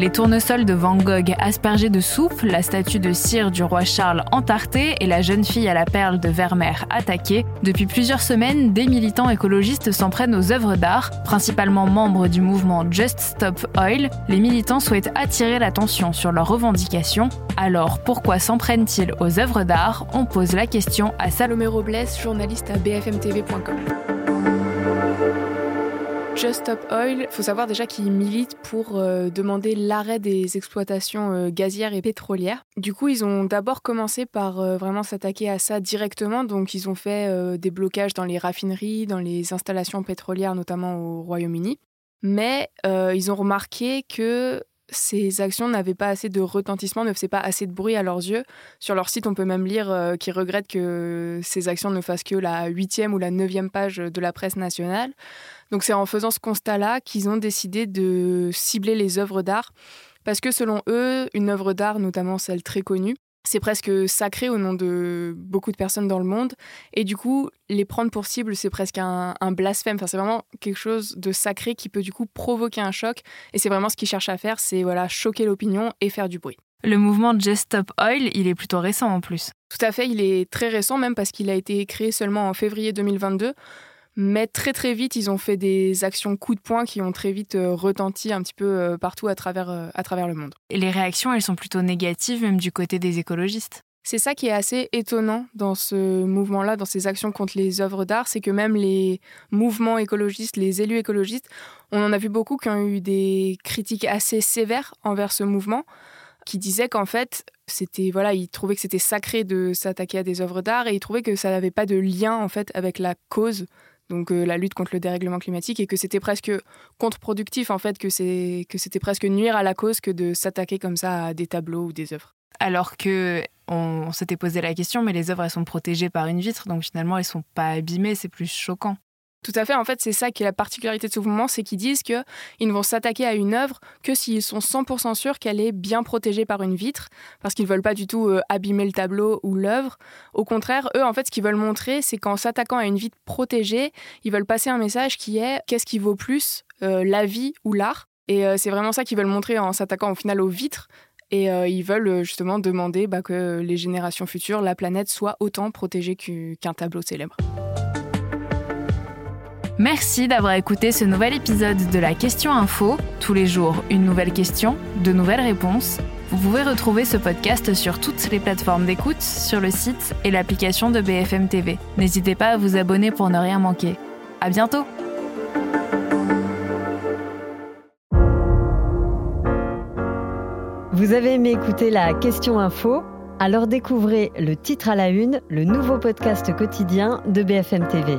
Les tournesols de Van Gogh aspergés de soupe, la statue de cire du roi Charles entartée et la jeune fille à la perle de Vermeer attaquée, depuis plusieurs semaines, des militants écologistes s'en prennent aux œuvres d'art. Principalement membres du mouvement Just Stop Oil, les militants souhaitent attirer l'attention sur leurs revendications. Alors pourquoi s'en prennent-ils aux œuvres d'art? On pose la question à Salomé Robles, journaliste à bfmtv.com. Just Stop Oil, il faut savoir déjà qu'ils militent pour euh, demander l'arrêt des exploitations euh, gazières et pétrolières. Du coup, ils ont d'abord commencé par euh, vraiment s'attaquer à ça directement. Donc, ils ont fait des blocages dans les raffineries, dans les installations pétrolières, notamment au Royaume-Uni. Mais ils ont remarqué que ces actions n'avaient pas assez de retentissement, ne faisaient pas assez de bruit à leurs yeux. Sur leur site, on peut même lire qu'ils regrettent que ces actions ne fassent que la huitième ou la neuvième page de la presse nationale. Donc c'est en faisant ce constat-là qu'ils ont décidé de cibler les œuvres d'art, parce que selon eux, une œuvre d'art, notamment celle très connue, c'est presque sacré au nom de beaucoup de personnes dans le monde. Et du coup, les prendre pour cible, c'est presque un, blasphème. Enfin, c'est vraiment quelque chose de sacré qui peut du coup provoquer un choc. Et c'est vraiment ce qu'ils cherchent à faire, c'est voilà, choquer l'opinion et faire du bruit. Le mouvement Just Stop Oil, il est plutôt récent en plus. Tout à fait, il est très récent même parce qu'il a été créé seulement en février 2022. Mais très très vite, ils ont fait des actions coup de poing qui ont très vite euh, retenti un petit peu euh, partout à travers, euh, à travers le monde. Et les réactions, elles sont plutôt négatives, même du côté des écologistes? C'est ça qui est assez étonnant dans ce mouvement-là, dans ces actions contre les œuvres d'art, c'est que même les mouvements écologistes, les élus écologistes, on en a vu beaucoup qui ont eu des critiques assez sévères envers ce mouvement, qui disaient qu'en fait, c'était voilà, ils trouvaient que c'était sacré de s'attaquer à des œuvres d'art et ils trouvaient que ça n'avait pas de lien en fait avec la cause donc euh, la lutte contre le dérèglement climatique, et que c'était presque contre-productif en fait, que c'était presque nuire à la cause que de s'attaquer comme ça à des tableaux ou des œuvres. Alors que on, s'était posé la question, mais les œuvres elles sont protégées par une vitre, donc finalement elles sont pas abîmées, c'est plus choquant. Tout à fait. En fait, c'est ça qui est la particularité de ce mouvement, c'est qu'ils disent qu'ils ne vont s'attaquer à une œuvre que s'ils sont 100% sûrs qu'elle est bien protégée par une vitre, parce qu'ils ne veulent pas du tout euh, abîmer le tableau ou l'œuvre. Au contraire, eux, en fait, ce qu'ils veulent montrer, c'est qu'en s'attaquant à une vitre protégée, ils veulent passer un message qui est qu'est-ce qui vaut plus, euh, la vie ou l'art? Et euh, c'est vraiment ça qu'ils veulent montrer en s'attaquant au final aux vitres. Et ils veulent justement demander bah, que les générations futures, la planète, soit autant protégée qu'un tableau célèbre. Merci d'avoir écouté ce nouvel épisode de la Question Info. Tous les jours, une nouvelle question, de nouvelles réponses. Vous pouvez retrouver ce podcast sur toutes les plateformes d'écoute, sur le site et l'application de BFM TV. N'hésitez pas à vous abonner pour ne rien manquer. À bientôt! Vous avez aimé écouter la Question Info? Alors découvrez le titre à la une, le nouveau podcast quotidien de BFM TV.